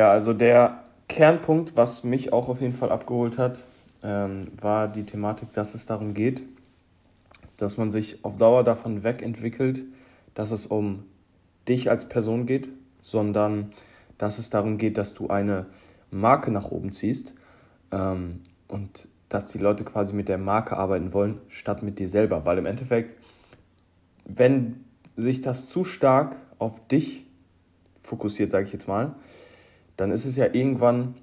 Ja, also der Kernpunkt, was mich auch auf jeden Fall abgeholt hat, ähm, war die Thematik, dass es darum geht, dass man sich auf Dauer davon wegentwickelt, dass es um dich als Person geht, sondern dass es darum geht, dass du eine Marke nach oben ziehst ähm, und dass die Leute quasi mit der Marke arbeiten wollen, statt mit dir selber. Weil im Endeffekt, wenn sich das zu stark auf dich fokussiert, sage ich jetzt mal, dann ist es ja irgendwann,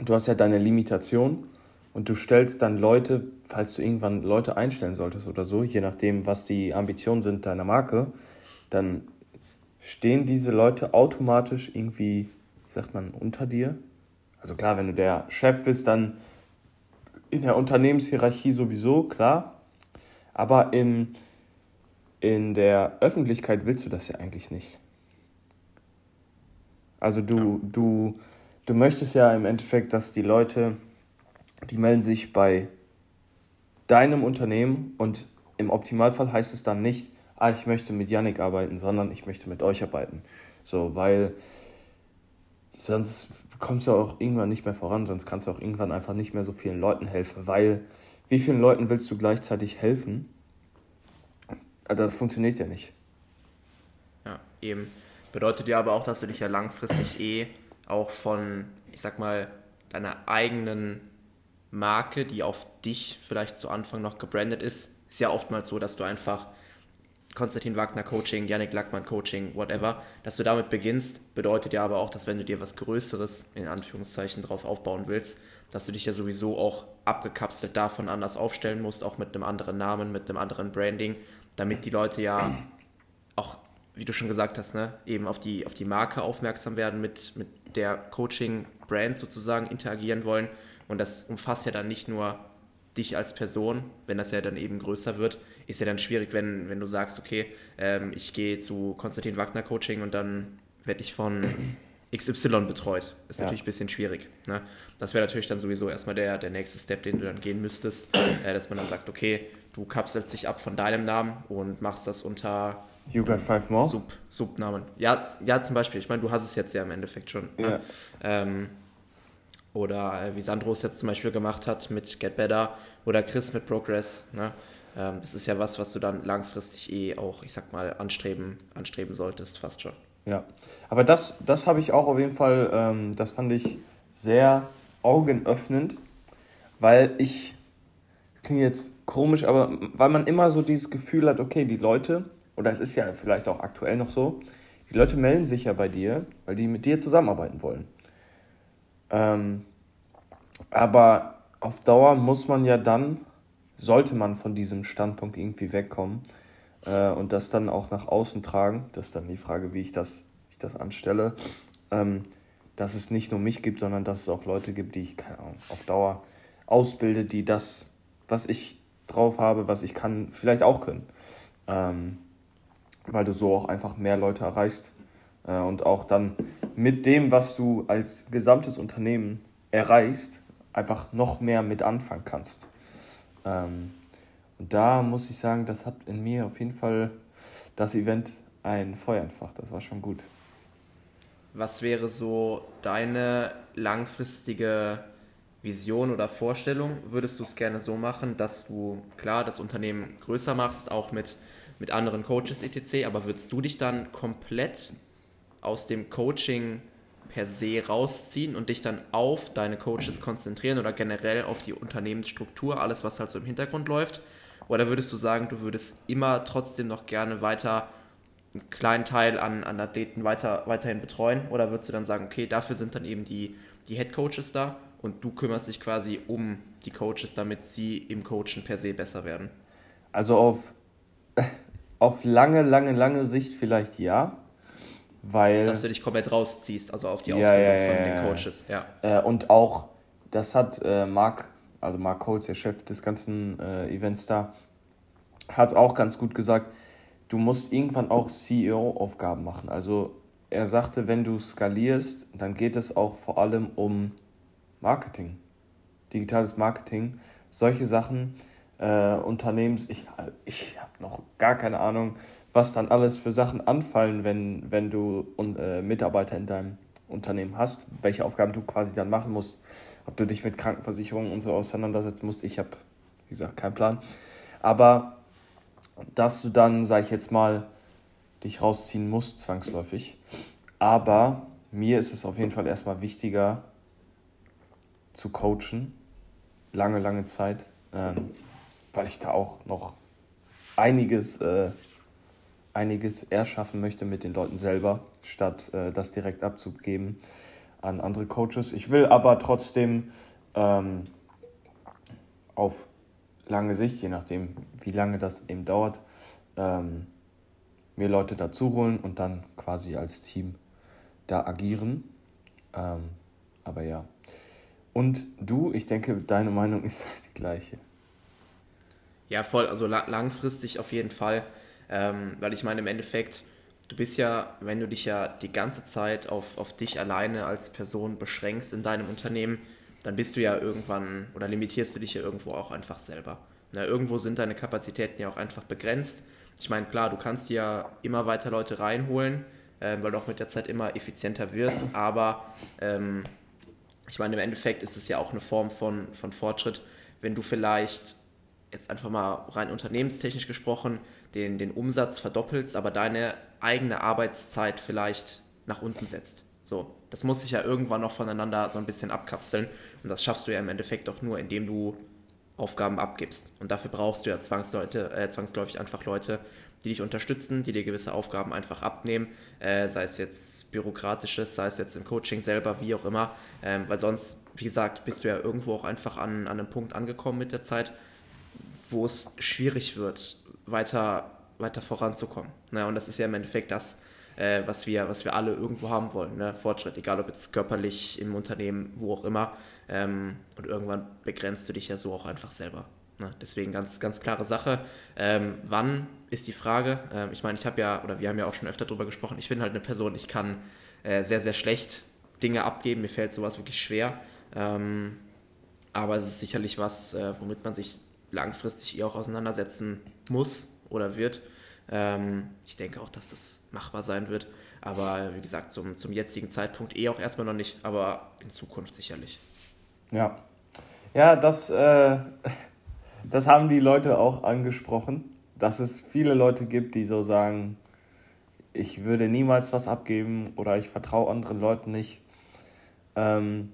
du hast ja deine Limitation und du stellst dann Leute, falls du irgendwann Leute einstellen solltest oder so, je nachdem, was die Ambitionen sind deiner Marke, dann stehen diese Leute automatisch irgendwie, wie sagt man, unter dir. Also klar, wenn du der Chef bist, dann in der Unternehmenshierarchie sowieso, klar. Aber in, in der Öffentlichkeit willst du das ja eigentlich nicht. Also du, ja. du, du möchtest ja im Endeffekt, dass die Leute, die melden sich bei deinem Unternehmen und im Optimalfall heißt es dann nicht, ah, ich möchte mit Yannick arbeiten, sondern ich möchte mit euch arbeiten. So, weil sonst kommst du auch irgendwann nicht mehr voran, sonst kannst du auch irgendwann einfach nicht mehr so vielen Leuten helfen, weil wie vielen Leuten willst du gleichzeitig helfen? Das funktioniert ja nicht. Ja, eben. Bedeutet ja aber auch, dass du dich ja langfristig eh auch von, ich sag mal, deiner eigenen Marke, die auf dich vielleicht zu Anfang noch gebrandet ist, ist ja oftmals so, dass du einfach Konstantin Wagner Coaching, Yannick Lackmann Coaching, whatever, dass du damit beginnst, bedeutet ja aber auch, dass wenn du dir was Größeres in Anführungszeichen drauf aufbauen willst, dass du dich ja sowieso auch abgekapselt davon anders aufstellen musst, auch mit einem anderen Namen, mit einem anderen Branding, damit die Leute ja auch wie du schon gesagt hast, ne, eben auf die, auf die Marke aufmerksam werden, mit, mit der Coaching-Brand sozusagen interagieren wollen. Und das umfasst ja dann nicht nur dich als Person, wenn das ja dann eben größer wird, ist ja dann schwierig, wenn, wenn du sagst, okay, ähm, ich gehe zu Konstantin Wagner Coaching und dann werde ich von XY betreut. Ist ja. natürlich ein bisschen schwierig. Ne? Das wäre natürlich dann sowieso erstmal der, der nächste Step, den du dann gehen müsstest, äh, dass man dann sagt, okay, du kapselst dich ab von deinem Namen und machst das unter You got five more? Sub, Subnamen. Ja, ja, zum Beispiel. Ich meine, du hast es jetzt ja im Endeffekt schon. Ne? Ja. Ähm, oder äh, wie Sandro es jetzt zum Beispiel gemacht hat mit Get Better oder Chris mit Progress. Ne? Ähm, das ist ja was, was du dann langfristig eh auch, ich sag mal, anstreben, anstreben solltest, fast schon. Ja, aber das, das habe ich auch auf jeden Fall, ähm, das fand ich sehr augenöffnend, weil ich, das klingt jetzt komisch, aber weil man immer so dieses Gefühl hat, okay, die Leute, oder es ist ja vielleicht auch aktuell noch so, die Leute melden sich ja bei dir, weil die mit dir zusammenarbeiten wollen. Ähm, aber auf Dauer muss man ja dann, sollte man von diesem Standpunkt irgendwie wegkommen äh, und das dann auch nach außen tragen. Das ist dann die Frage, wie ich das, ich das anstelle. Ähm, dass es nicht nur mich gibt, sondern dass es auch Leute gibt, die ich, keine Ahnung, auf Dauer ausbilde, die das, was ich drauf habe, was ich kann, vielleicht auch können. Ähm, weil du so auch einfach mehr Leute erreichst äh, und auch dann mit dem, was du als gesamtes Unternehmen erreichst, einfach noch mehr mit anfangen kannst. Ähm, und da muss ich sagen, das hat in mir auf jeden Fall das Event ein Feuer entfacht. Das war schon gut. Was wäre so deine langfristige Vision oder Vorstellung? Würdest du es gerne so machen, dass du klar das Unternehmen größer machst, auch mit mit anderen Coaches etc. Aber würdest du dich dann komplett aus dem Coaching per se rausziehen und dich dann auf deine Coaches konzentrieren oder generell auf die Unternehmensstruktur, alles was halt so im Hintergrund läuft? Oder würdest du sagen, du würdest immer trotzdem noch gerne weiter einen kleinen Teil an, an Athleten weiter, weiterhin betreuen? Oder würdest du dann sagen, okay, dafür sind dann eben die, die Head Coaches da und du kümmerst dich quasi um die Coaches, damit sie im Coachen per se besser werden? Also auf auf lange, lange, lange Sicht vielleicht ja. Weil, Dass du dich komplett rausziehst, also auf die Ausbildung ja, ja, von den Coaches. Ja. Äh, und auch, das hat äh, Marc, also Marc Coles, der Chef des ganzen äh, Events da, hat es auch ganz gut gesagt, du musst irgendwann auch CEO-Aufgaben machen. Also er sagte, wenn du skalierst, dann geht es auch vor allem um Marketing, digitales Marketing, solche Sachen äh, Unternehmens. Ich, ich habe noch gar keine Ahnung, was dann alles für Sachen anfallen, wenn, wenn du äh, Mitarbeiter in deinem Unternehmen hast, welche Aufgaben du quasi dann machen musst, ob du dich mit Krankenversicherungen und so auseinandersetzen musst. Ich habe, wie gesagt, keinen Plan. Aber dass du dann, sage ich jetzt mal, dich rausziehen musst, zwangsläufig. Aber mir ist es auf jeden Fall erstmal wichtiger zu coachen, lange, lange Zeit, ähm, weil ich da auch noch einiges, äh, einiges erschaffen möchte mit den Leuten selber, statt äh, das direkt abzugeben an andere Coaches. Ich will aber trotzdem ähm, auf lange Sicht, je nachdem, wie lange das eben dauert, ähm, mir Leute dazu holen und dann quasi als Team da agieren. Ähm, aber ja. Und du, ich denke, deine Meinung ist halt die gleiche. Ja, voll, also langfristig auf jeden Fall. Ähm, weil ich meine, im Endeffekt, du bist ja, wenn du dich ja die ganze Zeit auf, auf dich alleine als Person beschränkst in deinem Unternehmen, dann bist du ja irgendwann oder limitierst du dich ja irgendwo auch einfach selber. Na, irgendwo sind deine Kapazitäten ja auch einfach begrenzt. Ich meine, klar, du kannst ja immer weiter Leute reinholen, äh, weil du auch mit der Zeit immer effizienter wirst, aber ähm, ich meine, im Endeffekt ist es ja auch eine Form von, von Fortschritt, wenn du vielleicht jetzt einfach mal rein unternehmenstechnisch gesprochen den, den Umsatz verdoppelst, aber deine eigene Arbeitszeit vielleicht nach unten setzt. So, das muss sich ja irgendwann noch voneinander so ein bisschen abkapseln. Und das schaffst du ja im Endeffekt auch nur, indem du Aufgaben abgibst. Und dafür brauchst du ja Zwangsleute, äh, zwangsläufig einfach Leute, die dich unterstützen, die dir gewisse Aufgaben einfach abnehmen, äh, sei es jetzt bürokratisches, sei es jetzt im Coaching selber, wie auch immer. Ähm, weil sonst, wie gesagt, bist du ja irgendwo auch einfach an, an einem Punkt angekommen mit der Zeit, wo es schwierig wird, weiter, weiter voranzukommen. Na, und das ist ja im Endeffekt das, äh, was, wir, was wir alle irgendwo haben wollen. Ne? Fortschritt, egal ob jetzt körperlich, im Unternehmen, wo auch immer. Ähm, und irgendwann begrenzt du dich ja so auch einfach selber. Ne? Deswegen ganz, ganz klare Sache. Ähm, wann ist die Frage? Ähm, ich meine, ich habe ja, oder wir haben ja auch schon öfter darüber gesprochen, ich bin halt eine Person, ich kann äh, sehr, sehr schlecht Dinge abgeben. Mir fällt sowas wirklich schwer. Ähm, aber es ist sicherlich was, äh, womit man sich langfristig eher auch auseinandersetzen muss oder wird. Ähm, ich denke auch, dass das machbar sein wird. Aber wie gesagt, zum, zum jetzigen Zeitpunkt eh auch erstmal noch nicht, aber in Zukunft sicherlich. Ja. Ja, das, äh, das haben die Leute auch angesprochen, dass es viele Leute gibt, die so sagen, ich würde niemals was abgeben oder ich vertraue anderen Leuten nicht. Ähm,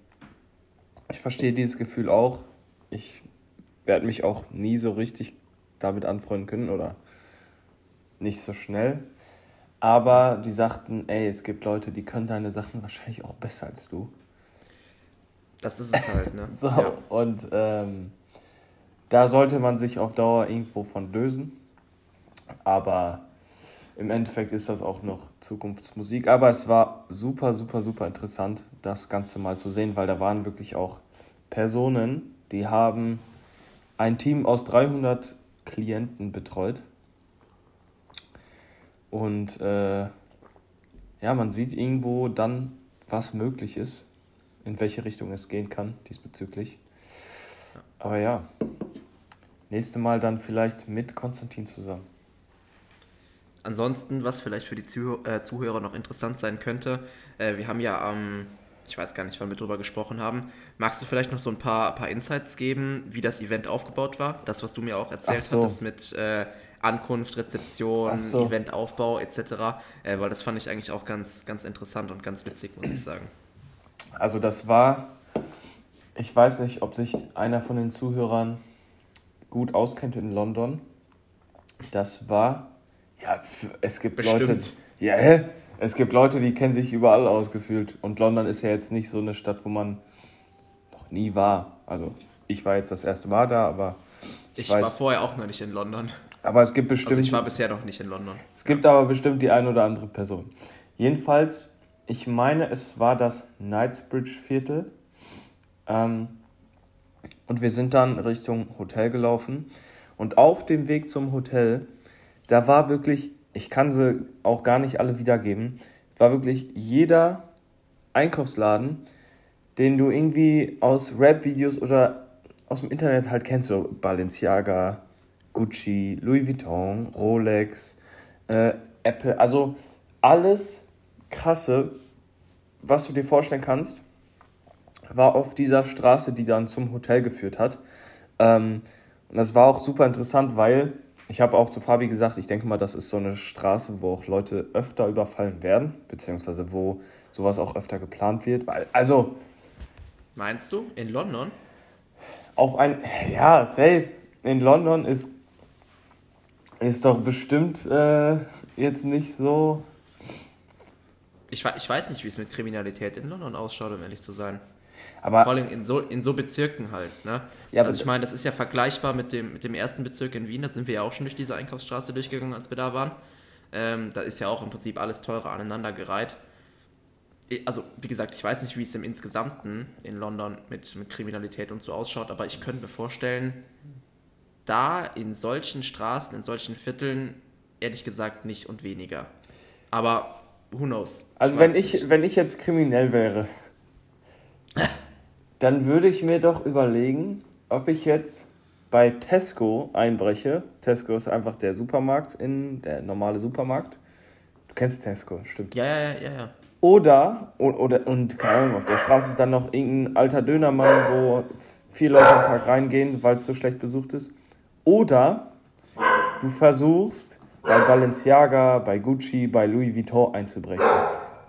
ich verstehe dieses Gefühl auch. Ich werde mich auch nie so richtig damit anfreunden können oder nicht so schnell. Aber die sagten, ey, es gibt Leute, die können deine Sachen wahrscheinlich auch besser als du. Das ist es halt, ne? so, ja. und ähm, da sollte man sich auf Dauer irgendwo von lösen. Aber im Endeffekt ist das auch noch Zukunftsmusik. Aber es war super, super, super interessant, das Ganze mal zu sehen, weil da waren wirklich auch Personen, die haben ein Team aus 300 Klienten betreut. Und äh, ja, man sieht irgendwo dann, was möglich ist, in welche Richtung es gehen kann diesbezüglich. Aber ja, nächste Mal dann vielleicht mit Konstantin zusammen. Ansonsten, was vielleicht für die äh, Zuhörer noch interessant sein könnte, äh, wir haben ja am ich weiß gar nicht, wann wir drüber gesprochen haben. Magst du vielleicht noch so ein paar, paar Insights geben, wie das Event aufgebaut war? Das, was du mir auch erzählt so. hattest mit äh, Ankunft, Rezeption, so. Eventaufbau etc. Äh, weil das fand ich eigentlich auch ganz, ganz interessant und ganz witzig, muss ich sagen. Also das war, ich weiß nicht, ob sich einer von den Zuhörern gut auskennt in London. Das war, ja, es gibt Bestimmt. Leute, ja, hä? Es gibt Leute, die kennen sich überall ausgefühlt. Und London ist ja jetzt nicht so eine Stadt, wo man noch nie war. Also ich war jetzt das erste Mal da, aber ich, ich weiß, war vorher auch noch nicht in London. Aber es gibt bestimmt. Also ich war bisher noch nicht in London. Es gibt aber bestimmt die eine oder andere Person. Jedenfalls, ich meine, es war das Knightsbridge Viertel. Ähm, und wir sind dann Richtung Hotel gelaufen. Und auf dem Weg zum Hotel, da war wirklich ich kann sie auch gar nicht alle wiedergeben. Es war wirklich jeder Einkaufsladen, den du irgendwie aus Rap-Videos oder aus dem Internet halt kennst, so Balenciaga, Gucci, Louis Vuitton, Rolex, äh, Apple, also alles krasse was du dir vorstellen kannst, war auf dieser Straße, die dann zum Hotel geführt hat. Ähm, und das war auch super interessant, weil ich habe auch zu Fabi gesagt, ich denke mal, das ist so eine Straße, wo auch Leute öfter überfallen werden, beziehungsweise wo sowas auch öfter geplant wird. Weil, also. Meinst du? In London? Auf ein. Ja, safe. In London ist. Ist doch bestimmt äh, jetzt nicht so. Ich, ich weiß nicht, wie es mit Kriminalität in London ausschaut, um ehrlich zu sein. Aber Vor allem in so, in so Bezirken halt. Ne? Ja, also ich meine, das ist ja vergleichbar mit dem, mit dem ersten Bezirk in Wien. Da sind wir ja auch schon durch diese Einkaufsstraße durchgegangen, als wir da waren. Ähm, da ist ja auch im Prinzip alles teurer aneinandergereiht. Also, wie gesagt, ich weiß nicht, wie es im Insgesamten in London mit, mit Kriminalität und so ausschaut, aber ich könnte mir vorstellen, da in solchen Straßen, in solchen Vierteln, ehrlich gesagt nicht und weniger. Aber who knows? Also, wenn ich, wenn ich jetzt kriminell wäre, dann würde ich mir doch überlegen, ob ich jetzt bei Tesco einbreche. Tesco ist einfach der Supermarkt in der normale Supermarkt. Du kennst Tesco, stimmt. Ja, ja, ja, ja. Oder, oder, und keine Ahnung, auf der Straße ist dann noch irgendein alter Dönermann, wo vier Leute am Tag reingehen, weil es so schlecht besucht ist. Oder du versuchst bei Balenciaga, bei Gucci, bei Louis Vuitton einzubrechen.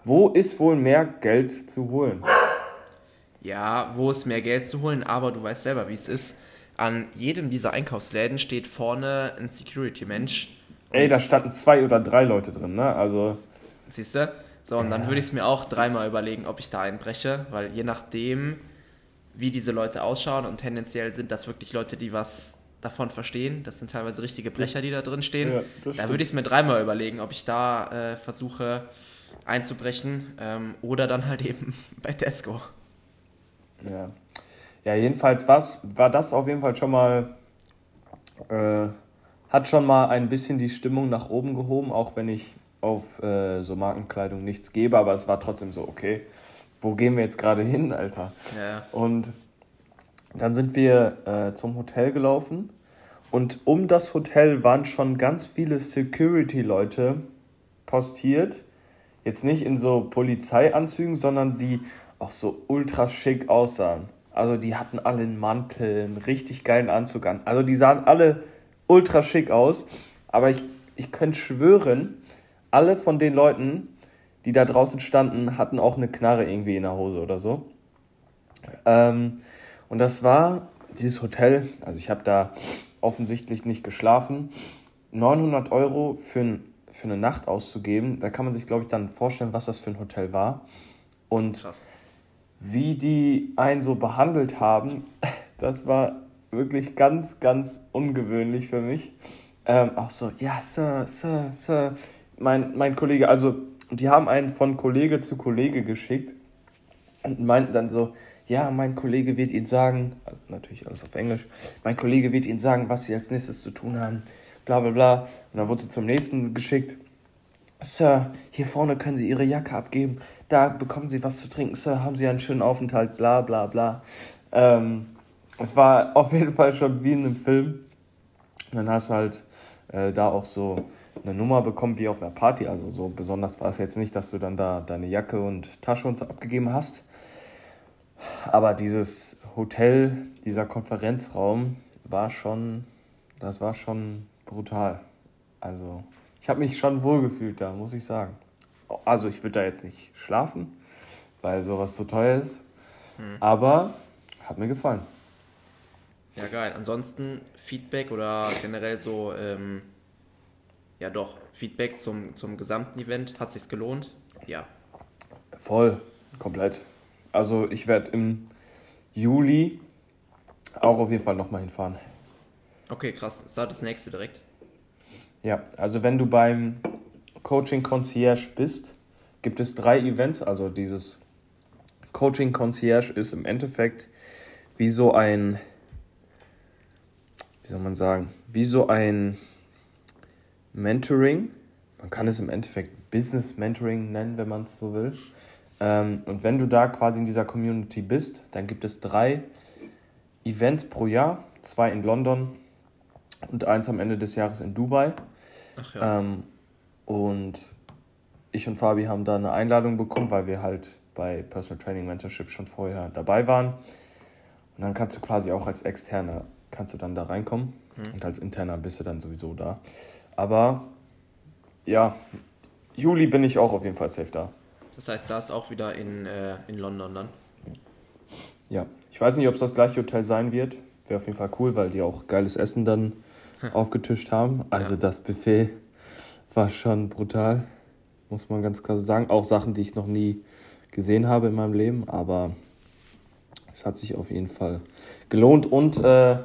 Wo ist wohl mehr Geld zu holen? Ja, wo ist mehr Geld zu holen, aber du weißt selber, wie es ist. An jedem dieser Einkaufsläden steht vorne ein Security-Mensch. Ey, da standen zwei oder drei Leute drin, ne? Also. Siehst du? So, und dann würde ich es mir auch dreimal überlegen, ob ich da einbreche, weil je nachdem, wie diese Leute ausschauen und tendenziell sind das wirklich Leute, die was davon verstehen. Das sind teilweise richtige Brecher, die da drin stehen. Ja, da würde ich es mir dreimal überlegen, ob ich da äh, versuche einzubrechen ähm, oder dann halt eben bei Tesco. Ja. Ja, jedenfalls was, war das auf jeden Fall schon mal, äh, hat schon mal ein bisschen die Stimmung nach oben gehoben, auch wenn ich auf äh, so Markenkleidung nichts gebe, aber es war trotzdem so, okay, wo gehen wir jetzt gerade hin, Alter? Ja. Und dann sind wir äh, zum Hotel gelaufen und um das Hotel waren schon ganz viele Security-Leute postiert. Jetzt nicht in so Polizeianzügen, sondern die auch so ultra schick aussahen. Also die hatten alle einen Mantel, einen richtig geilen Anzug an. Also die sahen alle ultra schick aus. Aber ich, ich könnte schwören, alle von den Leuten, die da draußen standen, hatten auch eine Knarre irgendwie in der Hose oder so. Ähm, und das war dieses Hotel, also ich habe da offensichtlich nicht geschlafen. 900 Euro für, ein, für eine Nacht auszugeben, da kann man sich, glaube ich, dann vorstellen, was das für ein Hotel war. Und Krass wie die einen so behandelt haben, das war wirklich ganz, ganz ungewöhnlich für mich. Ähm, auch so, ja, Sir, Sir, Sir. Mein, mein Kollege, also die haben einen von Kollege zu Kollege geschickt und meinten dann so, ja, mein Kollege wird Ihnen sagen, natürlich alles auf Englisch, mein Kollege wird Ihnen sagen, was Sie als nächstes zu tun haben, bla bla bla. Und dann wurde sie zum nächsten geschickt. Sir, hier vorne können Sie Ihre Jacke abgeben. Da bekommen Sie was zu trinken. Sir, haben Sie einen schönen Aufenthalt. Bla bla bla. Ähm, es war auf jeden Fall schon wie in einem Film. Und dann hast du halt äh, da auch so eine Nummer bekommen wie auf einer Party. Also so besonders war es jetzt nicht, dass du dann da deine Jacke und Tasche und so abgegeben hast. Aber dieses Hotel, dieser Konferenzraum war schon, das war schon brutal. Also ich habe mich schon wohlgefühlt da, muss ich sagen. Also ich würde da jetzt nicht schlafen, weil sowas zu teuer ist. Hm. Aber hat mir gefallen. Ja, geil. Ansonsten Feedback oder generell so, ähm, ja doch, Feedback zum, zum gesamten Event. Hat sich's gelohnt? Ja. Voll, komplett. Also ich werde im Juli auch auf jeden Fall nochmal hinfahren. Okay, krass. Ist da das nächste direkt? Ja, also wenn du beim Coaching Concierge bist, gibt es drei Events. Also dieses Coaching Concierge ist im Endeffekt wie so ein, wie soll man sagen, wie so ein Mentoring. Man kann es im Endeffekt Business Mentoring nennen, wenn man es so will. Ähm, und wenn du da quasi in dieser Community bist, dann gibt es drei Events pro Jahr, zwei in London und eins am Ende des Jahres in Dubai. Ach ja. Ähm, und ich und Fabi haben da eine Einladung bekommen, weil wir halt bei Personal Training Mentorship schon vorher dabei waren. Und dann kannst du quasi auch als Externer, kannst du dann da reinkommen. Mhm. Und als Interner bist du dann sowieso da. Aber ja, Juli bin ich auch auf jeden Fall safe da. Das heißt, da ist auch wieder in, äh, in London dann? Ja, ich weiß nicht, ob es das gleiche Hotel sein wird. Wäre auf jeden Fall cool, weil die auch geiles Essen dann aufgetischt haben. Also ja. das Buffet war schon brutal, muss man ganz klar sagen. Auch Sachen, die ich noch nie gesehen habe in meinem Leben, aber es hat sich auf jeden Fall gelohnt und äh,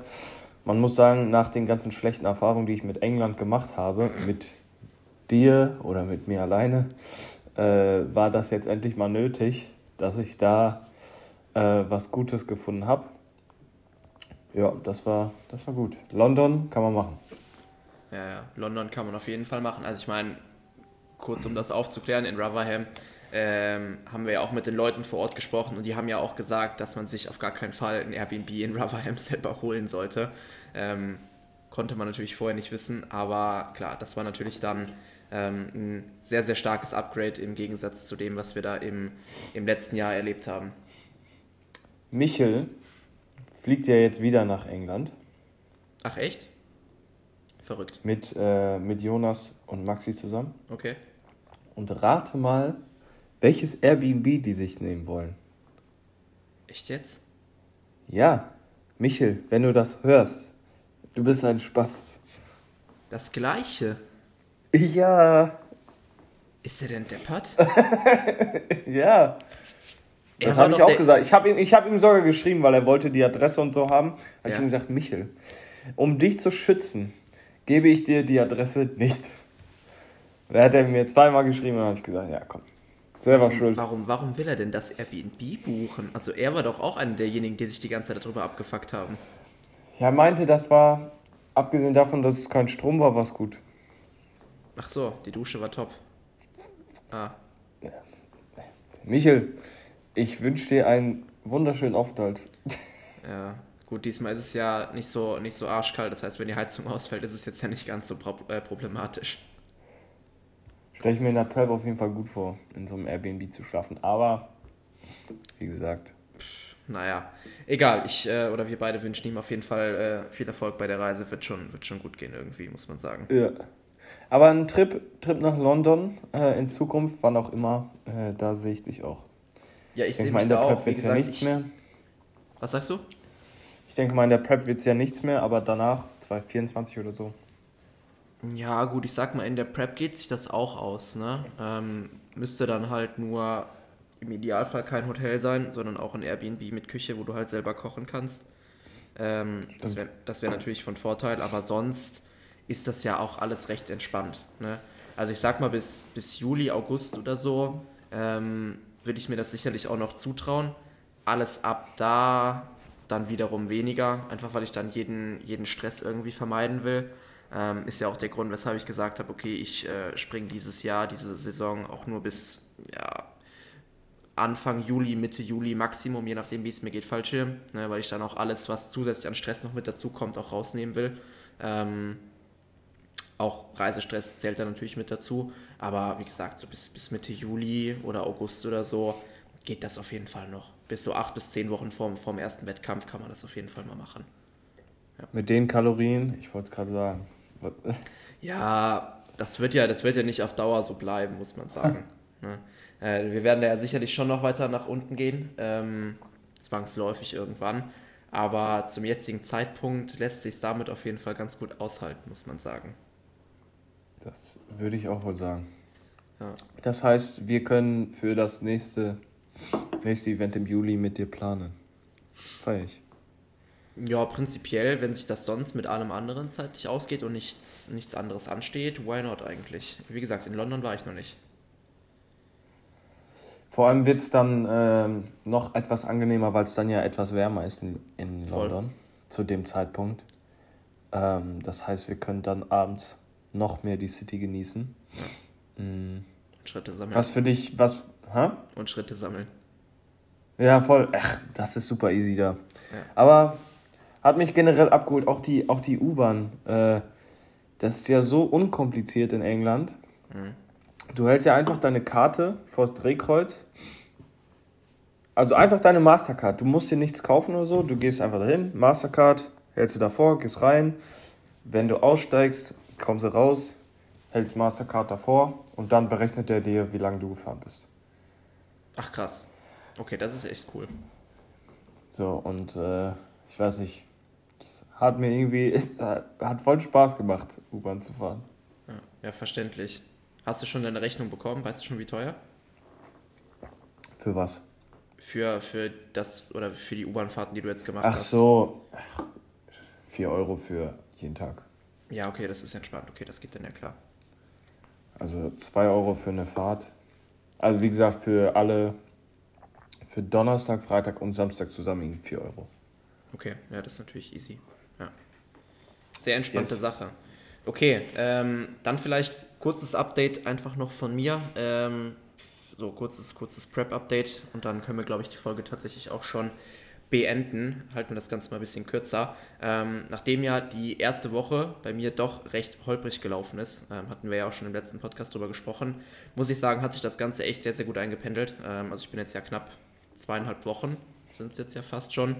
man muss sagen, nach den ganzen schlechten Erfahrungen, die ich mit England gemacht habe, mit dir oder mit mir alleine, äh, war das jetzt endlich mal nötig, dass ich da äh, was Gutes gefunden habe. Ja, das war, das war gut. London kann man machen. Ja, ja, London kann man auf jeden Fall machen. Also ich meine, kurz um das aufzuklären, in Rotherham ähm, haben wir ja auch mit den Leuten vor Ort gesprochen und die haben ja auch gesagt, dass man sich auf gar keinen Fall ein Airbnb in Rotherham selber holen sollte. Ähm, konnte man natürlich vorher nicht wissen, aber klar, das war natürlich dann ähm, ein sehr, sehr starkes Upgrade im Gegensatz zu dem, was wir da im, im letzten Jahr erlebt haben. Michel fliegt ja jetzt wieder nach England. Ach echt? Verrückt. Mit, äh, mit Jonas und Maxi zusammen. Okay. Und rate mal, welches Airbnb die sich nehmen wollen. Echt jetzt? Ja. Michel, wenn du das hörst, du bist ein Spaß. Das gleiche? Ja. Ist der denn deppert? ja. Das habe ich auch gesagt. Ich habe ihm, hab ihm sogar geschrieben, weil er wollte die Adresse und so haben. Habe ja. ich ihm gesagt, Michel, um dich zu schützen, gebe ich dir die Adresse nicht. Und er hat er mir zweimal geschrieben und habe ich gesagt, ja komm, selber warum, schuld. Warum, warum will er denn das Airbnb buchen? Also er war doch auch einer derjenigen, die sich die ganze Zeit darüber abgefuckt haben. Ja, meinte, das war, abgesehen davon, dass es kein Strom war, war es gut. Ach so, die Dusche war top. Ah. Michel, ich wünsche dir einen wunderschönen Aufenthalt. Ja, gut, diesmal ist es ja nicht so, nicht so arschkalt. Das heißt, wenn die Heizung ausfällt, ist es jetzt ja nicht ganz so äh, problematisch. Stelle ich mir in der Prep auf jeden Fall gut vor, in so einem Airbnb zu schlafen. Aber, wie gesagt. Pff, naja, egal. Ich äh, oder wir beide wünschen ihm auf jeden Fall äh, viel Erfolg bei der Reise. Wird schon, wird schon gut gehen irgendwie, muss man sagen. Ja. Aber ein Trip, Trip nach London äh, in Zukunft, wann auch immer, äh, da sehe ich dich auch. Ja, ich sehe mich da auch. Wie gesagt, ja nichts ich... mehr. Was sagst du? Ich denke mal, in der Prep wird es ja nichts mehr, aber danach, 2024 oder so. Ja, gut, ich sag mal, in der Prep geht sich das auch aus. Ne? Ähm, müsste dann halt nur im Idealfall kein Hotel sein, sondern auch ein Airbnb mit Küche, wo du halt selber kochen kannst. Ähm, das wäre das wär natürlich von Vorteil, aber sonst ist das ja auch alles recht entspannt. Ne? Also ich sag mal, bis, bis Juli, August oder so ähm, würde ich mir das sicherlich auch noch zutrauen. Alles ab da dann wiederum weniger, einfach weil ich dann jeden, jeden Stress irgendwie vermeiden will. Ähm, ist ja auch der Grund, weshalb ich gesagt habe, okay, ich äh, springe dieses Jahr, diese Saison auch nur bis ja, Anfang Juli, Mitte Juli Maximum, je nachdem, wie es mir geht, Fallschirm, ne, weil ich dann auch alles, was zusätzlich an Stress noch mit dazu kommt, auch rausnehmen will. Ähm, auch Reisestress zählt da natürlich mit dazu. Aber wie gesagt, so bis, bis Mitte Juli oder August oder so geht das auf jeden Fall noch. Bis so acht bis zehn Wochen vorm, vorm ersten Wettkampf kann man das auf jeden Fall mal machen. Ja. Mit den Kalorien, ich wollte es gerade sagen. Ja, das wird ja, das wird ja nicht auf Dauer so bleiben, muss man sagen. ne? äh, wir werden da ja sicherlich schon noch weiter nach unten gehen, ähm, zwangsläufig irgendwann. Aber zum jetzigen Zeitpunkt lässt sich damit auf jeden Fall ganz gut aushalten, muss man sagen. Das würde ich auch wohl sagen. Ja. Das heißt, wir können für das nächste, nächste Event im Juli mit dir planen. Feier ich. Ja, prinzipiell, wenn sich das sonst mit allem anderen zeitlich ausgeht und nichts, nichts anderes ansteht, why not eigentlich? Wie gesagt, in London war ich noch nicht. Vor allem wird es dann ähm, noch etwas angenehmer, weil es dann ja etwas wärmer ist in, in London zu dem Zeitpunkt. Ähm, das heißt, wir können dann abends noch mehr die City genießen. Mhm. Schritte sammeln. Was für dich, was, hä? Und Schritte sammeln. Ja, voll. Ach, das ist super easy da. Ja. Aber hat mich generell abgeholt, auch die, auch die U-Bahn. Äh, das ist ja so unkompliziert in England. Mhm. Du hältst ja einfach deine Karte vors Drehkreuz Also einfach deine Mastercard. Du musst dir nichts kaufen oder so. Du gehst einfach dahin, Mastercard, hältst du davor, gehst rein. Wenn du aussteigst, kommst du raus, hältst Mastercard davor und dann berechnet er dir, wie lange du gefahren bist. Ach krass. Okay, das ist echt cool. So, und äh, ich weiß nicht, das hat mir irgendwie, ist, hat voll Spaß gemacht, U-Bahn zu fahren. Ja, ja, verständlich. Hast du schon deine Rechnung bekommen? Weißt du schon, wie teuer? Für was? Für, für das oder für die U-Bahn-Fahrten, die du jetzt gemacht Ach hast. Ach so, 4 Euro für jeden Tag. Ja, okay, das ist entspannt. Okay, das geht dann ja klar. Also 2 Euro für eine Fahrt. Also wie gesagt, für alle, für Donnerstag, Freitag und Samstag zusammen 4 Euro. Okay, ja, das ist natürlich easy. Ja. Sehr entspannte yes. Sache. Okay, ähm, dann vielleicht kurzes Update einfach noch von mir. Ähm, so kurzes, kurzes Prep-Update und dann können wir, glaube ich, die Folge tatsächlich auch schon beenden. Halten wir das Ganze mal ein bisschen kürzer. Ähm, nachdem ja die erste Woche bei mir doch recht holprig gelaufen ist, ähm, hatten wir ja auch schon im letzten Podcast darüber gesprochen, muss ich sagen, hat sich das Ganze echt sehr, sehr gut eingependelt. Ähm, also ich bin jetzt ja knapp zweieinhalb Wochen, sind es jetzt ja fast schon.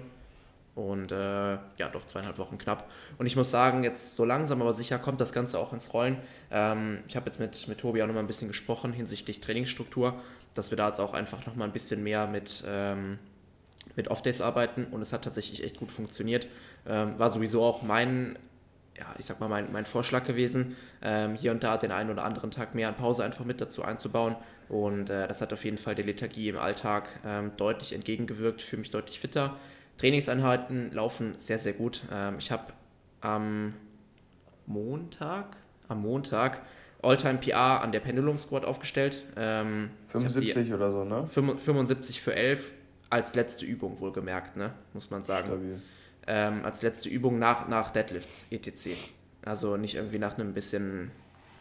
Und äh, ja, doch zweieinhalb Wochen knapp. Und ich muss sagen, jetzt so langsam aber sicher kommt das Ganze auch ins Rollen. Ähm, ich habe jetzt mit, mit Tobi auch nochmal ein bisschen gesprochen hinsichtlich Trainingsstruktur, dass wir da jetzt auch einfach nochmal ein bisschen mehr mit, ähm, mit Off-Days arbeiten. Und es hat tatsächlich echt gut funktioniert. Ähm, war sowieso auch mein, ja, ich sag mal, mein, mein Vorschlag gewesen, ähm, hier und da den einen oder anderen Tag mehr an Pause einfach mit dazu einzubauen. Und äh, das hat auf jeden Fall der Lethargie im Alltag ähm, deutlich entgegengewirkt, fühle mich deutlich fitter. Trainingseinheiten laufen sehr, sehr gut. Ähm, ich habe am Montag, am Montag Alltime PR an der Pendulum Squad aufgestellt. Ähm, 75 oder so, ne? 75 für 11 als letzte Übung wohlgemerkt, ne? muss man sagen. Stabil. Ähm, als letzte Übung nach, nach Deadlifts, etc. Also nicht irgendwie nach einem bisschen,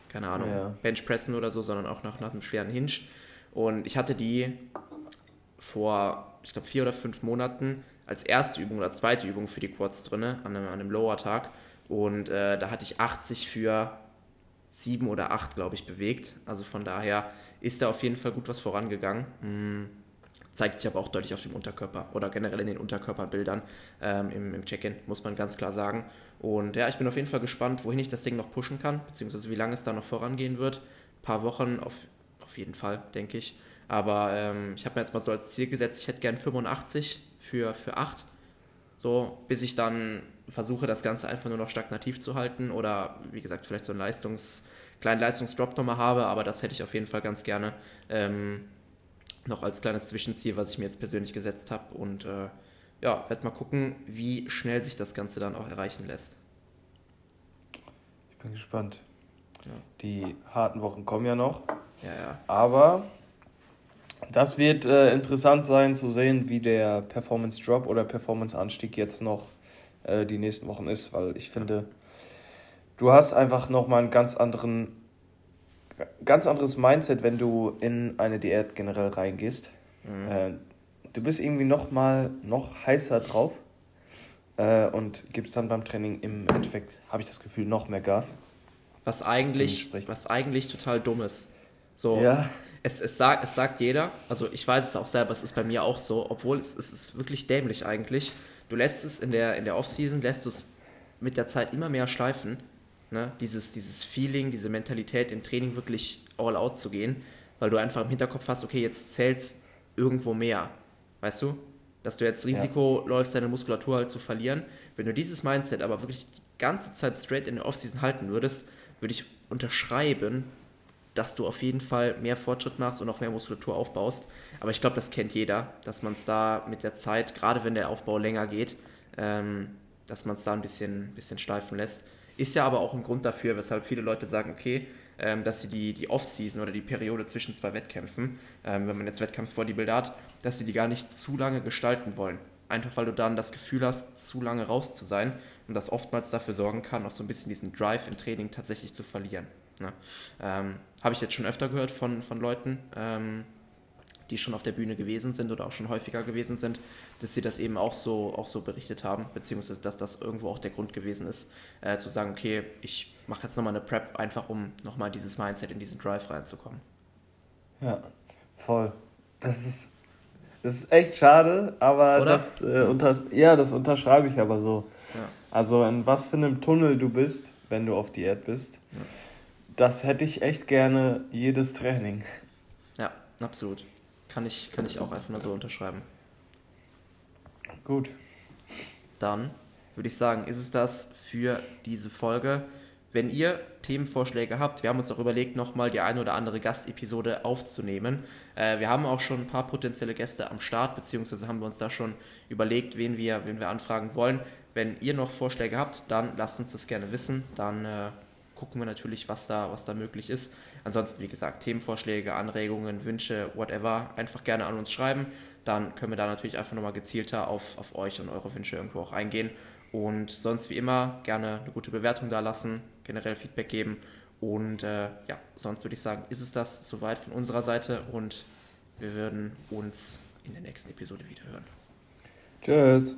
keine Ahnung, ja. Benchpressen oder so, sondern auch nach, nach einem schweren Hinge. Und ich hatte die vor, ich glaube, vier oder fünf Monaten als erste Übung oder zweite Übung für die Quads drin, an einem, an einem Lower-Tag. Und äh, da hatte ich 80 für 7 oder 8, glaube ich, bewegt. Also von daher ist da auf jeden Fall gut was vorangegangen. Hm. Zeigt sich aber auch deutlich auf dem Unterkörper oder generell in den Unterkörperbildern ähm, im, im Check-In, muss man ganz klar sagen. Und ja, ich bin auf jeden Fall gespannt, wohin ich das Ding noch pushen kann, beziehungsweise wie lange es da noch vorangehen wird. Ein paar Wochen auf, auf jeden Fall, denke ich. Aber ähm, ich habe mir jetzt mal so als Ziel gesetzt, ich hätte gern 85 für, für 8. So, bis ich dann versuche, das Ganze einfach nur noch stagnativ zu halten oder wie gesagt, vielleicht so einen Leistungs, kleinen Leistungsdrop nochmal habe, aber das hätte ich auf jeden Fall ganz gerne ähm, noch als kleines Zwischenziel, was ich mir jetzt persönlich gesetzt habe und äh, ja, werde mal gucken, wie schnell sich das Ganze dann auch erreichen lässt. Ich bin gespannt. Ja. Die harten Wochen kommen ja noch. Ja, ja. Aber das wird äh, interessant sein zu sehen, wie der Performance Drop oder Performance Anstieg jetzt noch äh, die nächsten Wochen ist, weil ich finde, du hast einfach nochmal einen ganz anderen, ganz anderes Mindset, wenn du in eine Diät generell reingehst. Mhm. Äh, du bist irgendwie nochmal noch heißer drauf äh, und gibst dann beim Training im Endeffekt, habe ich das Gefühl, noch mehr Gas. Was eigentlich, was eigentlich total dumm ist. So, ja es, es, sagt, es sagt jeder, also ich weiß es auch selber, es ist bei mir auch so, obwohl es, es ist wirklich dämlich eigentlich. Du lässt es in der, in der Offseason, lässt du es mit der Zeit immer mehr schleifen. Ne? Dieses, dieses Feeling, diese Mentalität im Training wirklich all out zu gehen, weil du einfach im Hinterkopf hast, okay, jetzt zählt irgendwo mehr. Weißt du? Dass du jetzt Risiko ja. läufst, deine Muskulatur halt zu verlieren. Wenn du dieses Mindset aber wirklich die ganze Zeit straight in der Offseason halten würdest, würde ich unterschreiben, dass du auf jeden Fall mehr Fortschritt machst und auch mehr Muskulatur aufbaust. Aber ich glaube, das kennt jeder, dass man es da mit der Zeit, gerade wenn der Aufbau länger geht, ähm, dass man es da ein bisschen, bisschen steifen lässt. Ist ja aber auch ein Grund dafür, weshalb viele Leute sagen, okay, ähm, dass sie die, die Off-Season oder die Periode zwischen zwei Wettkämpfen, ähm, wenn man jetzt Wettkampf-Bodybuilder hat, dass sie die gar nicht zu lange gestalten wollen. Einfach weil du dann das Gefühl hast, zu lange raus zu sein und das oftmals dafür sorgen kann, auch so ein bisschen diesen Drive im Training tatsächlich zu verlieren. Ne? Ähm, Habe ich jetzt schon öfter gehört von, von Leuten, ähm, die schon auf der Bühne gewesen sind oder auch schon häufiger gewesen sind, dass sie das eben auch so, auch so berichtet haben, beziehungsweise dass das irgendwo auch der Grund gewesen ist, äh, zu sagen, okay, ich mache jetzt nochmal eine Prep, einfach um nochmal dieses Mindset in diesen Drive reinzukommen. Ja, voll. Das ist, Das ist echt schade, aber Oder? das, äh, unter, ja, das unterschreibe ich aber so. Ja. Also in was für einem Tunnel du bist, wenn du auf Diät bist, ja. das hätte ich echt gerne jedes Training. Ja, absolut. Kann ich, kann ich auch einfach mal so unterschreiben. Gut. Dann würde ich sagen, ist es das für diese Folge. Wenn ihr Themenvorschläge habt, wir haben uns auch überlegt, nochmal die eine oder andere Gastepisode aufzunehmen. Äh, wir haben auch schon ein paar potenzielle Gäste am Start, beziehungsweise haben wir uns da schon überlegt, wen wir, wen wir anfragen wollen. Wenn ihr noch Vorschläge habt, dann lasst uns das gerne wissen. Dann äh, gucken wir natürlich, was da, was da möglich ist. Ansonsten, wie gesagt, Themenvorschläge, Anregungen, Wünsche, whatever, einfach gerne an uns schreiben. Dann können wir da natürlich einfach nochmal gezielter auf, auf euch und eure Wünsche irgendwo auch eingehen. Und sonst wie immer gerne eine gute Bewertung da lassen, generell Feedback geben. Und äh, ja, sonst würde ich sagen, ist es das soweit von unserer Seite und wir würden uns in der nächsten Episode wieder hören. Tschüss.